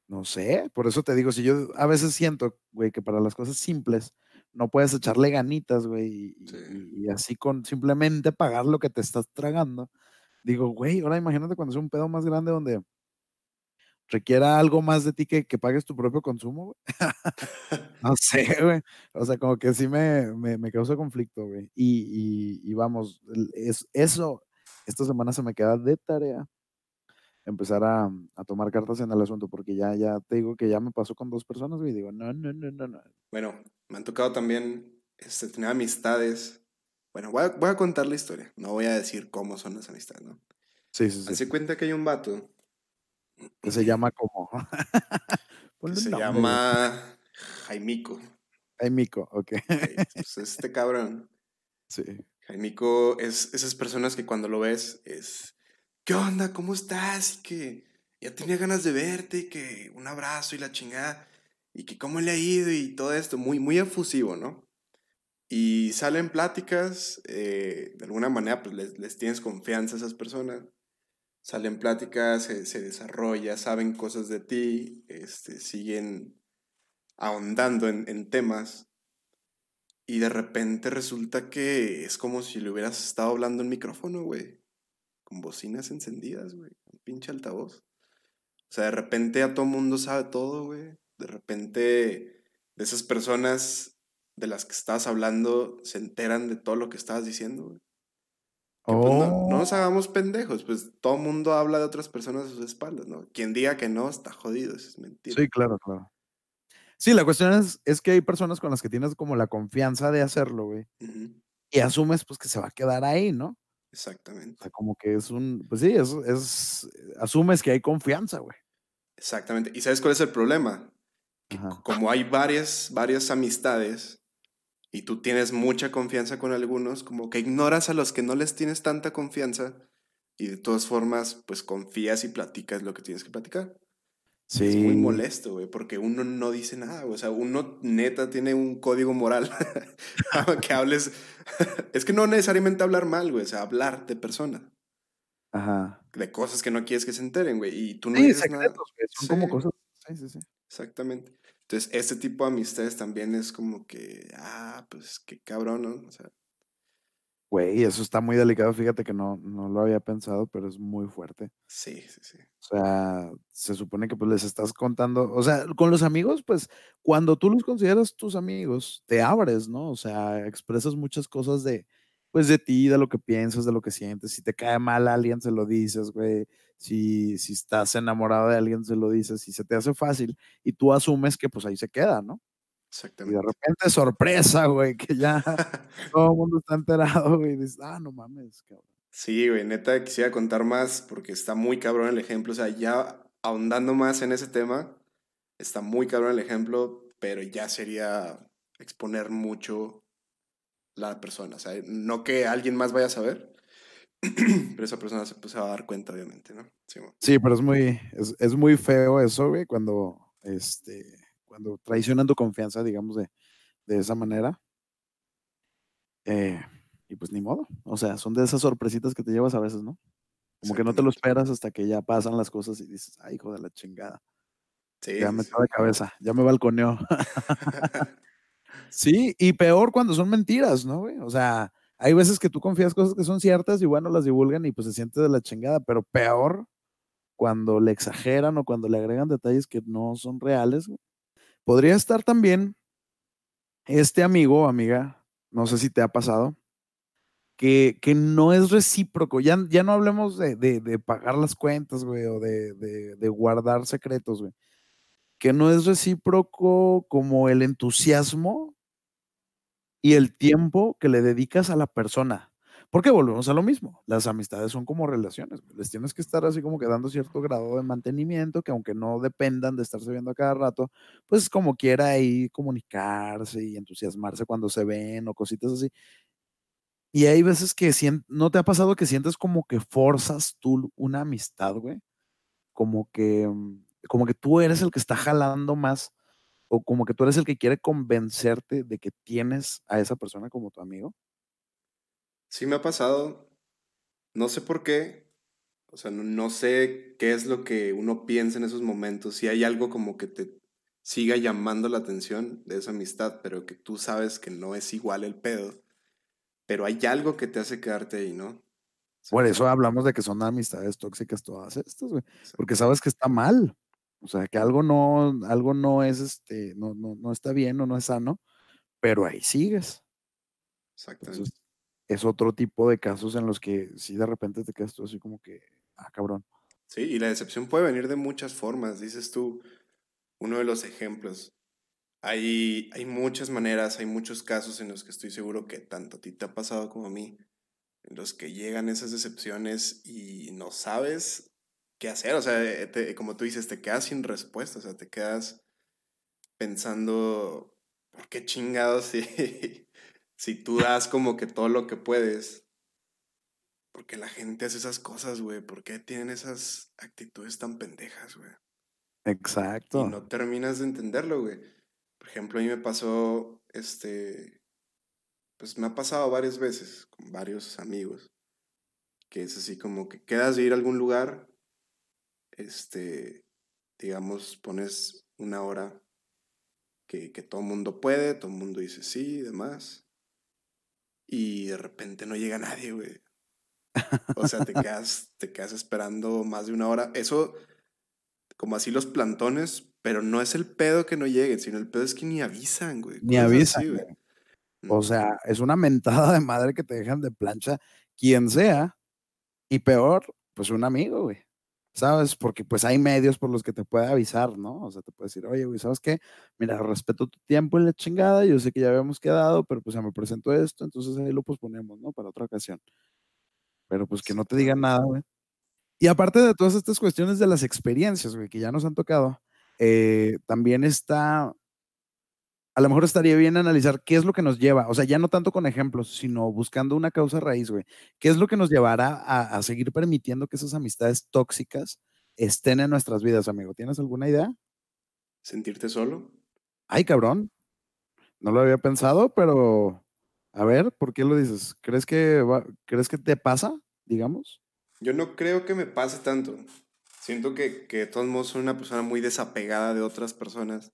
No sé, por eso te digo, si yo a veces siento, güey, que para las cosas simples no puedes echarle ganitas, güey, y, así con simplemente pagar lo que te estás tragando. Digo, güey, ahora imagínate cuando es un pedo más grande donde requiera algo más de ti que, que pagues tu propio consumo, güey. (laughs) no sé, güey. O sea, como que sí me, me, causa conflicto, güey. Y, y, y, vamos, es, eso, esta semana se me queda de tarea empezar a, a, tomar cartas en el asunto, porque ya, ya te digo que ya me pasó con dos personas, güey, digo, no, no, no, no, no. Bueno, me han tocado también este, tener amistades. Bueno, voy a, voy a contar la historia, no voy a decir cómo son las amistades, ¿no? Sí, sí, sí. Hace cuenta que hay un vato. Que se llama como... (laughs) se llama Jaimico. Jaimico, ok. pues este cabrón. (laughs) Sí. Jaimico es esas personas que cuando lo ves es ¿qué onda? ¿Cómo estás? Y que ya tenía ganas de verte y que un abrazo y la chingada y que cómo le ha ido y todo esto, muy, muy efusivo, ¿no? Y salen pláticas, eh, de alguna manera pues les, tienes confianza a esas personas, salen pláticas, se, desarrolla, saben cosas de ti, este, siguen ahondando en, en temas y de repente resulta que es como si le hubieras estado hablando en micrófono, güey con bocinas encendidas, güey. Un pinche altavoz. O sea, de repente a todo mundo sabe todo, güey. De repente de esas personas de las que estás hablando se enteran de todo lo que estabas diciendo, güey. Pues, no, nos oh. hagamos pendejos, pues todo mundo habla de otras personas a sus espaldas, ¿no? Quien diga que no está jodido, eso es mentira. Sí, claro, claro. Sí, la cuestión es, es que hay personas con las que tienes como la confianza de hacerlo, güey. Y asumes pues que se va a quedar ahí, ¿no? Exactamente. O sea, como que es un, pues sí, es, es asumes que hay confianza, güey. Exactamente. ¿Y sabes cuál es el problema? Que como hay varias, varias amistades y tú tienes mucha confianza con algunos, como que ignoras a los que no les tienes tanta confianza y de todas formas, pues confías y platicas lo que tienes que platicar. Sí. Es muy molesto, güey, porque uno no dice nada, güey. O sea, uno neta tiene un código moral (laughs) que hables. (laughs) es que no necesariamente hablar mal, güey, o sea, hablar de persona. Ajá. De cosas que no quieres que se enteren, güey. Y tú no sí, dices nada. Son como cosas. Sí, sí, sí. Exactamente. Entonces, este tipo de amistades también es como que, ah, pues qué cabrón, ¿no? O sea. Güey, eso está muy delicado, fíjate que no, no lo había pensado, pero es muy fuerte. Sí, sí, sí. O sea, se supone que pues les estás contando, o sea, con los amigos, pues cuando tú los consideras tus amigos, te abres, ¿no? O sea, expresas muchas cosas de, pues de ti, de lo que piensas, de lo que sientes. Si te cae mal alguien, se lo dices, güey si, si estás enamorado de alguien, se lo dices, y se te hace fácil, y tú asumes que pues ahí se queda, ¿no? Exactamente. Y de repente, sorpresa, güey, que ya (laughs) todo el mundo está enterado, güey, y dices, ah, no mames, cabrón. Sí, güey, neta quisiera contar más porque está muy cabrón el ejemplo, o sea, ya ahondando más en ese tema, está muy cabrón el ejemplo, pero ya sería exponer mucho la persona, o sea, no que alguien más vaya a saber, pero esa persona se, pues, va a dar cuenta, obviamente, ¿no? Sí, pero es muy, es, es, muy feo eso, güey, cuando, este, cuando traicionan tu confianza, digamos, de, de esa manera. Eh, y pues ni modo. O sea, son de esas sorpresitas que te llevas a veces, ¿no? Como que no te lo esperas hasta que ya pasan las cosas y dices, ay, hijo de la chingada. Sí, ya me sí, de cabeza, ya me balconeó. (laughs) (laughs) sí, y peor cuando son mentiras, ¿no, güey? O sea, hay veces que tú confías cosas que son ciertas y bueno, las divulgan y pues se siente de la chingada, pero peor cuando le exageran o cuando le agregan detalles que no son reales. Podría estar también este amigo o amiga, no sé si te ha pasado, que, que no es recíproco. Ya, ya no hablemos de, de, pagar las cuentas, güey, o de, de guardar secretos, güey. Que no es recíproco como el entusiasmo y el tiempo que le dedicas a la persona. Porque volvemos a lo mismo, las amistades son como relaciones, les tienes que estar así como que dando cierto grado de mantenimiento, que aunque no dependan de estarse viendo a cada rato, pues como quiera ahí comunicarse y entusiasmarse cuando se ven o cositas así. Y hay veces que no te ha pasado que sientes como que forzas tú una amistad, güey. Como que, mm, como que tú eres el que está jalando más o como que tú eres el que quiere convencerte de que tienes a esa persona como tu amigo? Sí me ha pasado, no sé por qué, o sea, no, sé qué es lo que uno piensa en esos momentos, si hay algo como que te siga llamando la atención de esa amistad, pero que tú sabes que no es igual el pedo, pero hay algo que te hace quedarte ahí, ¿no? Por eso hablamos de que son amistades tóxicas todas estas, güey, porque sabes que está mal. O sea, que algo no, algo no es, este, no, no, no está bien o no es sano, pero ahí sigues. Exactamente. es otro tipo de casos en los que si de repente te quedas tú así como que, ah, cabrón. Sí, y la decepción puede venir de muchas formas, dices tú, uno de los ejemplos. Hay, hay muchas maneras, hay muchos casos en los que estoy seguro que tanto a ti te ha pasado como a mí, en los que llegan esas decepciones y no sabes qué hacer. O sea, eh, como tú dices, te quedas sin respuesta. O sea, te quedas pensando, ¿por qué chingados si, (laughs) si tú das como que todo lo que puedes? Porque la gente hace esas cosas, güey. ¿Por qué tienen esas actitudes tan pendejas, güey? Exacto. Y no terminas de entenderlo, güey. Por ejemplo, a mí me pasó, este, pues me ha pasado varias veces con varios amigos, que es así como que quedas de ir a algún lugar este, digamos, pones una hora que, que todo el mundo puede, todo el mundo dice sí y demás, y de repente no llega nadie, güey. O sea, te (laughs) quedas, te quedas esperando más de una hora. Eso, como así los plantones, pero no es el pedo que no lleguen, sino el pedo es que ni avisan, güey. Ni avisan. güey. O sea, es una mentada de madre que te dejan de plancha quien sea. Y peor, pues un amigo, güey. ¿Sabes? Porque pues hay medios por los que te puede avisar, ¿no? O sea, te puede decir, oye, güey, ¿sabes qué? Mira, respeto tu tiempo en la chingada, yo sé que ya habíamos quedado, pero pues ya me presento esto, entonces ahí lo posponemos, ¿no? Para otra ocasión. Pero pues que no te digan nada, güey. Y aparte de todas estas cuestiones de las experiencias, güey, que ya nos han tocado, eh, también está a lo mejor estaría bien analizar qué es lo que nos lleva, o sea, ya no tanto con ejemplos, sino buscando una causa raíz, güey. ¿Qué es lo que nos llevará a, seguir permitiendo que esas amistades tóxicas estén en nuestras vidas, amigo. ¿Tienes alguna idea? ¿Sentirte solo? Ay, cabrón. No lo había pensado, pero a ver, ¿por qué lo dices? ¿Crees que crees que te pasa, digamos? Yo no creo que me pase tanto. Siento que, que de todos modos soy una persona muy desapegada de otras personas.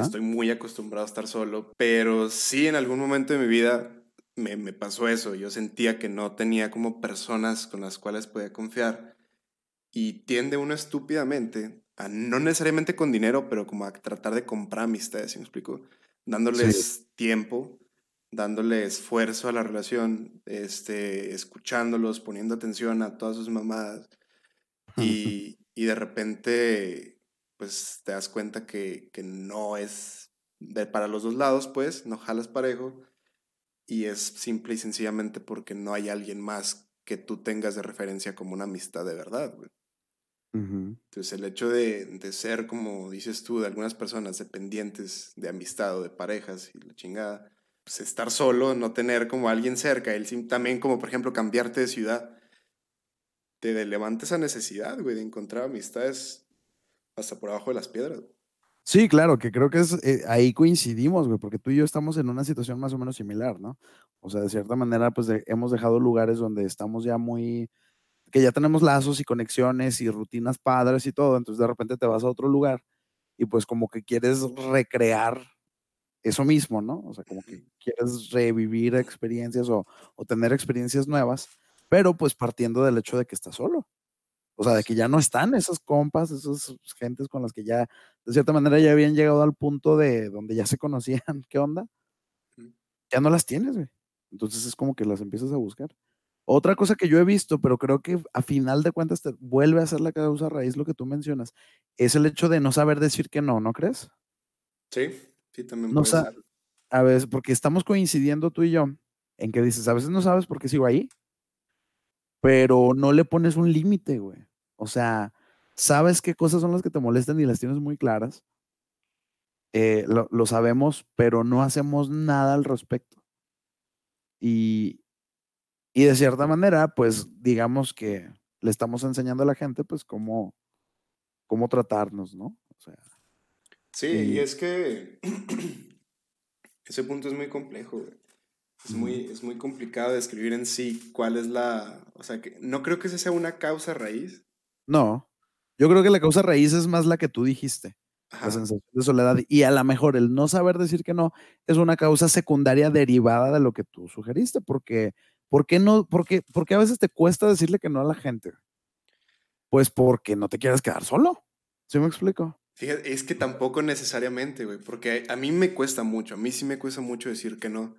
Estoy muy acostumbrado a estar solo, pero sí en algún momento de mi vida me, me, pasó eso. Yo sentía que no tenía como personas con las cuales podía confiar. Y tiende uno estúpidamente, a, no necesariamente con dinero, pero como a tratar de comprar amistades, me explico? Dándoles tiempo, dándole esfuerzo a la relación, este, escuchándolos, poniendo atención a todas sus mamadas. Y, y de repente, pues te das cuenta que, que no es de, para los dos lados, pues, no jalas parejo y es simple y sencillamente porque no hay alguien más que tú tengas de referencia como una amistad de verdad, güey. Entonces el hecho de, de, ser, como dices tú, de algunas personas dependientes de amistad o de parejas y la chingada, pues estar solo, no tener como alguien cerca, él también como por ejemplo cambiarte de ciudad, te levanta esa necesidad, güey, de encontrar amistades hasta por abajo de las piedras. Sí, claro, que creo que es eh, ahí coincidimos, güey, porque tú y yo estamos en una situación más o menos similar, ¿no? O sea, de cierta manera, pues hemos dejado lugares donde estamos ya muy, que ya tenemos lazos y conexiones y rutinas padres y todo, entonces de repente te vas a otro lugar y pues como que quieres recrear eso mismo, ¿no? O sea, como que quieres revivir experiencias o, o tener experiencias nuevas, pero pues partiendo del hecho de que estás solo. O sea, de que ya no están esos compas, esas gentes con las que ya, de cierta manera, ya habían llegado al punto de donde ya se conocían, (laughs) ¿qué onda? Ya no las tienes, güey. Entonces es como que las empiezas a buscar. Otra cosa que yo he visto, pero creo que a final de cuentas te vuelve a ser la causa raíz lo que tú mencionas, es el hecho de no saber decir que no, ¿no crees? Sí, sí, también no puede A veces, porque estamos coincidiendo tú y yo en que dices, a veces no sabes por qué sigo ahí, pero no le pones un límite, güey. O sea, sabes qué cosas son las que te molestan y las tienes muy claras. Eh, lo, sabemos, pero no hacemos nada al respecto. Y, y de cierta manera, pues digamos que le estamos enseñando a la gente, pues, cómo, cómo tratarnos, ¿no? O sea. Sí, y es que (clears throat) ese punto es muy complejo, Es muy, es muy complicado describir en sí cuál es la. O sea, que no creo que esa sea una causa raíz, no, yo creo que la causa raíz es más la que tú dijiste, la sensación de soledad. Y a lo mejor el no saber decir que no es una causa secundaria derivada de lo que tú sugeriste, porque, ¿por qué no? Porque, porque a veces te cuesta decirle que no a la gente. Pues porque no te quieres quedar solo. ¿Sí me explico? Fíjate, es que tampoco necesariamente, güey, porque a mí me cuesta mucho, a mí sí me cuesta mucho decir que no.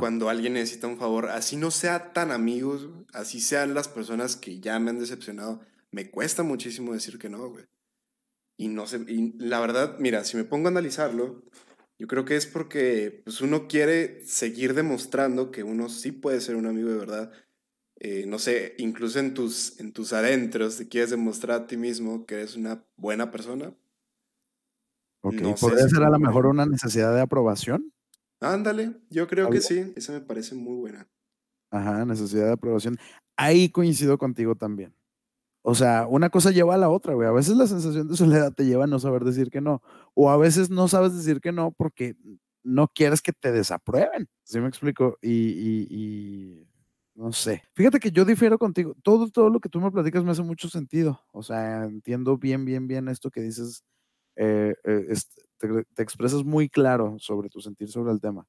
Cuando alguien necesita un favor, así no sea tan amigos, así sean las personas que ya me han decepcionado, me cuesta muchísimo decir que no, güey. Y no sé, y la verdad, mira, si me pongo a analizarlo, yo creo que es porque pues, uno quiere seguir demostrando que uno sí puede ser un amigo de verdad. Eh, no sé, incluso en tus, en tus adentros, te quieres demostrar a ti mismo que eres una buena persona. Ok, ¿podría ser a lo mejor una necesidad de aprobación? Ándale, yo creo que sí, esa me parece muy buena. Ajá, necesidad de aprobación. Ahí coincido contigo también. O sea, una cosa lleva a la otra, güey. A veces la sensación de soledad te lleva a no saber decir que no. O a veces no sabes decir que no porque no quieres que te desaprueben. ¿Sí me explico? Y, no sé. Fíjate que yo difiero contigo. Todo, todo lo que tú me platicas me hace mucho sentido. O sea, entiendo bien, bien, bien esto que dices. Eh, eh, te, expresas muy claro sobre tu sentir sobre el tema.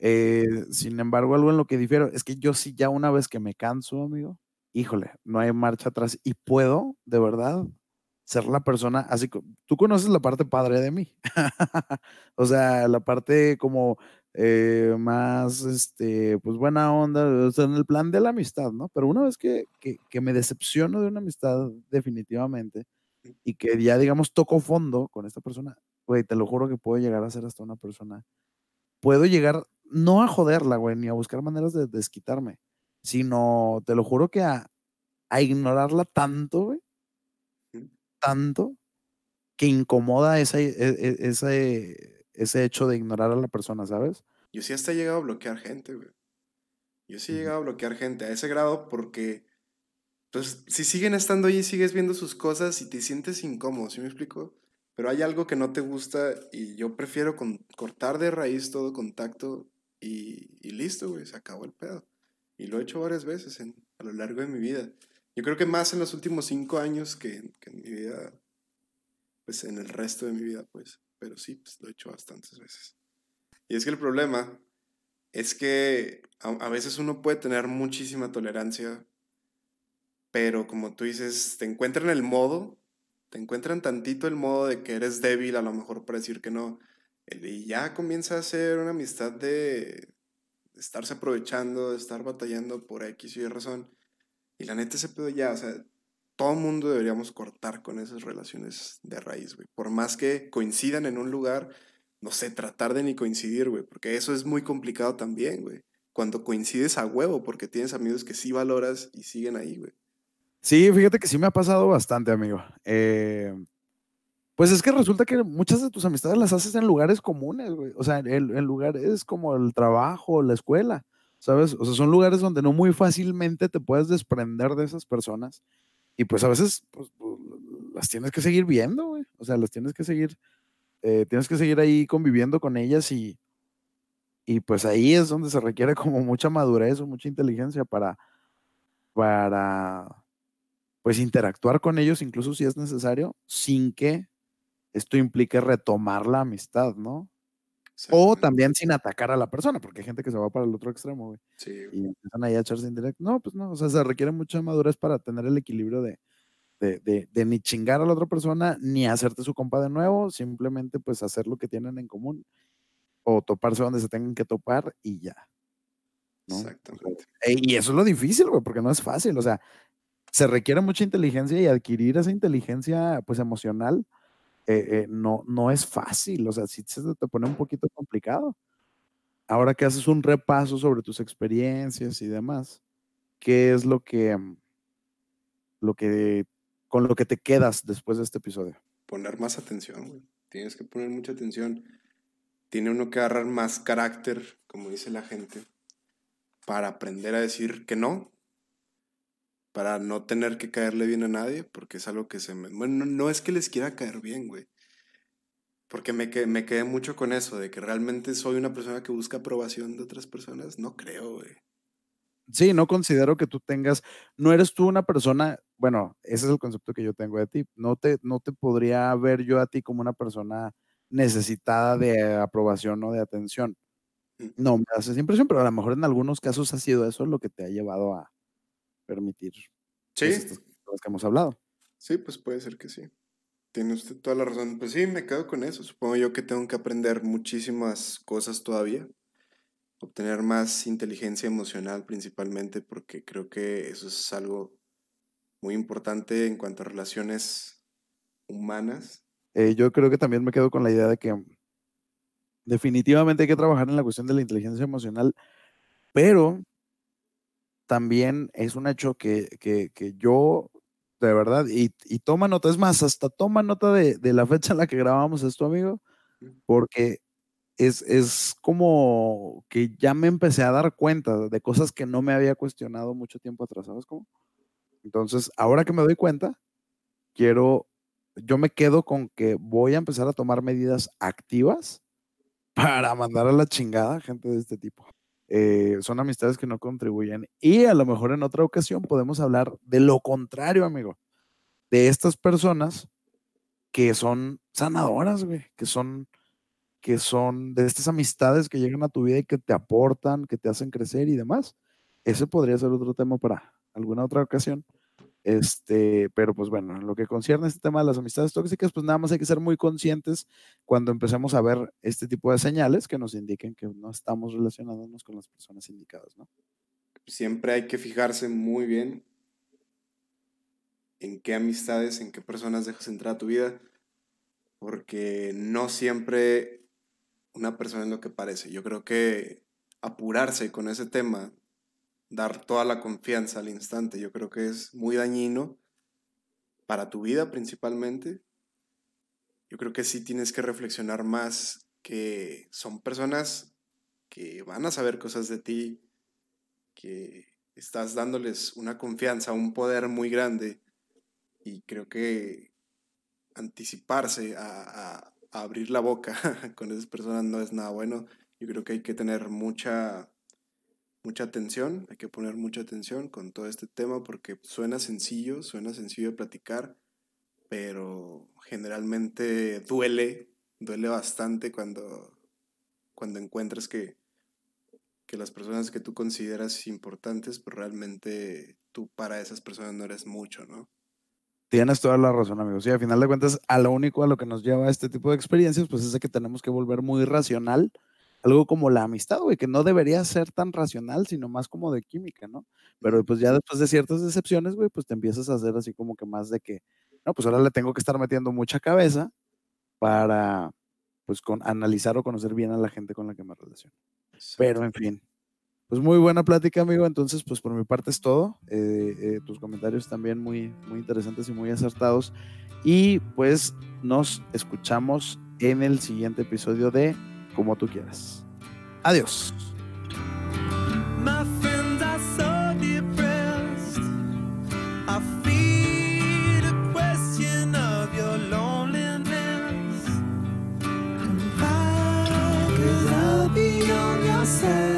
Eh, sin embargo, algo en lo que difiero es que yo sí ya una vez que me canso, amigo, híjole, no hay marcha atrás y puedo, de verdad, ser la persona, así que tú conoces la parte padre de mí, (laughs) o sea, la parte como eh, más, este, pues buena onda, o sea, en el plan de la amistad, ¿no? Pero una vez que, que, me decepciono de una amistad definitivamente y que ya, digamos, toco fondo con esta persona, güey, te lo juro que puedo llegar a ser hasta una persona, puedo llegar, no a joderla, güey, ni a buscar maneras de desquitarme, sino, te lo juro que a, ignorarla tanto, güey, tanto, que incomoda ese, e, ese, ese hecho de ignorar a la persona, ¿sabes? Yo sí hasta he llegado a bloquear gente, güey. Yo sí he llegado a bloquear gente a ese grado porque pues si siguen estando ahí, sigues viendo sus cosas y te sientes incómodo, ¿sí me explico? Pero hay algo que no te gusta y yo prefiero cortar de raíz todo contacto y, y listo, güey, se acabó el pedo. Y lo he hecho varias veces a lo largo de mi vida. Yo creo que más en los últimos cinco años que, que, en mi vida, pues en el resto de mi vida, pues. Pero sí, pues lo he hecho bastantes veces. Y es que el problema es que a, a veces uno puede tener muchísima tolerancia, pero como tú dices, te encuentran el modo, te encuentran tantito el modo de que eres débil a lo mejor para decir que no. Y ya comienza a ser una amistad de estarse aprovechando, de estar batallando por X y Y razón. Y la neta ese pedo ya, o sea, todo mundo deberíamos cortar con esas relaciones de raíz, güey. Por más que coincidan en un lugar, no sé, tratar de ni coincidir, güey, porque eso es muy complicado también, güey. Cuando coincides a huevo, porque tienes amigos que sí valoras y siguen ahí, güey. Sí, fíjate que sí me ha pasado bastante, amigo. Eh, pues es que resulta que muchas de tus amistades las haces en lugares comunes, güey. O sea, en, en lugares como el trabajo, la escuela. ¿sabes? O sea, son lugares donde no muy fácilmente te puedes desprender de esas personas y pues a veces pues, pues las tienes que seguir viendo, güey. O sea, las tienes que seguir, eh, tienes que seguir ahí conviviendo con ellas y, y pues ahí es donde se requiere como mucha madurez o mucha inteligencia para, para, pues interactuar con ellos, incluso si es necesario, sin que esto implique retomar la amistad, ¿no? O también sin atacar a la persona, porque hay gente que se va para el otro extremo, güey. Sí. Y empiezan ahí a echarse indirecto. No, pues no, o sea, se requiere mucha madurez para tener el equilibrio de, de, de, de, ni chingar a la otra persona, ni hacerte su compa de nuevo, simplemente pues hacer lo que tienen en común o toparse donde se tengan que topar y ya. ¿no? Exactamente. Y eso es lo difícil, güey, porque no es fácil, o sea, se requiere mucha inteligencia y adquirir esa inteligencia pues emocional eh, eh, no, no es fácil, o sea, si se te pone un poquito complicado. Ahora que haces un repaso sobre tus experiencias y demás, ¿qué es lo que, mm, lo que, con lo que te quedas después de este episodio? Poner más atención. Tienes que poner mucha atención. Tiene uno que agarrar más carácter, como dice la gente, para aprender a decir que no, para no tener que caerle bien a nadie, porque es algo que se me... Bueno, no, es que les quiera caer bien, güey. Porque me, quedé, me quedé mucho con eso, de que realmente soy una persona que busca aprobación de otras personas. No creo, güey. Sí, no considero que tú tengas, no eres tú una persona, bueno, ese es el concepto que yo tengo de ti. No te, no te podría ver yo a ti como una persona necesitada de aprobación o de atención. Mm. No, me haces impresión, pero a lo mejor en algunos casos ha sido eso lo que te ha llevado a, permitir sí. Pues, estas cosas que hemos hablado. Sí, pues puede ser que sí. Tiene usted toda la razón. Pues sí, me quedo con eso. Supongo yo que tengo que aprender muchísimas cosas todavía. Obtener más inteligencia emocional principalmente porque creo que eso es algo muy importante en cuanto a relaciones humanas. Eh, yo creo que también me quedo con la idea de que definitivamente hay que trabajar en la cuestión de la inteligencia emocional, pero también es un hecho que, que, que yo, de verdad, y, y, toma nota, es más, hasta toma nota de, de, la fecha en la que grabamos esto, amigo, porque es, es como que ya me empecé a dar cuenta de cosas que no me había cuestionado mucho tiempo atrás, ¿sabes cómo? Entonces, ahora que me doy cuenta, quiero, yo me quedo con que voy a empezar a tomar medidas activas para mandar a la chingada gente de este tipo. Eh, son amistades que no contribuyen. Y a lo mejor en otra ocasión podemos hablar de lo contrario, amigo, de estas personas que son sanadoras, güey, que son, que son de estas amistades que llegan a tu vida y que te aportan, que te hacen crecer y demás. Ese podría ser otro tema para alguna otra ocasión. Este, pero pues bueno, lo que concierne a este tema de las amistades tóxicas, pues nada más hay que ser muy conscientes cuando empecemos a ver este tipo de señales que nos indiquen que no estamos relacionándonos con las personas indicadas, ¿no? Siempre hay que fijarse muy bien en qué amistades, en qué personas dejas entrar a tu vida, porque no siempre una persona es lo que parece. Yo creo que apurarse con ese tema dar toda la confianza al instante. Yo creo que es muy dañino para tu vida principalmente. Yo creo que sí tienes que reflexionar más que son personas que van a saber cosas de ti, que estás dándoles una confianza, un poder muy grande y creo que anticiparse a, abrir la boca (laughs) con esas personas no es nada bueno. Yo creo que hay que tener mucha, mucha atención, hay que poner mucha atención con todo este tema porque suena sencillo, suena sencillo de platicar, pero generalmente duele, duele bastante cuando, cuando encuentras que, que las personas que tú consideras importantes, pues realmente tú para esas personas no eres mucho, ¿no? Tienes toda la razón, amigo. Sí, a final de cuentas, a lo único a lo que nos lleva este tipo de experiencias, pues es de que tenemos que volver muy racional, algo como la amistad, güey, que no debería ser tan racional, sino más como de química, ¿no? Pero pues ya después de ciertas decepciones, güey, pues te empiezas a hacer así como que más de que, no, pues ahora le tengo que estar metiendo mucha cabeza para, pues, con, analizar o conocer bien a la gente con la que me relaciono. Pero, en fin, pues muy buena plática, amigo. Entonces, pues por mi parte es todo. Eh, eh, tus comentarios también muy, muy interesantes y muy acertados. Y pues nos escuchamos en el siguiente episodio de Como tú quieras. Adiós. say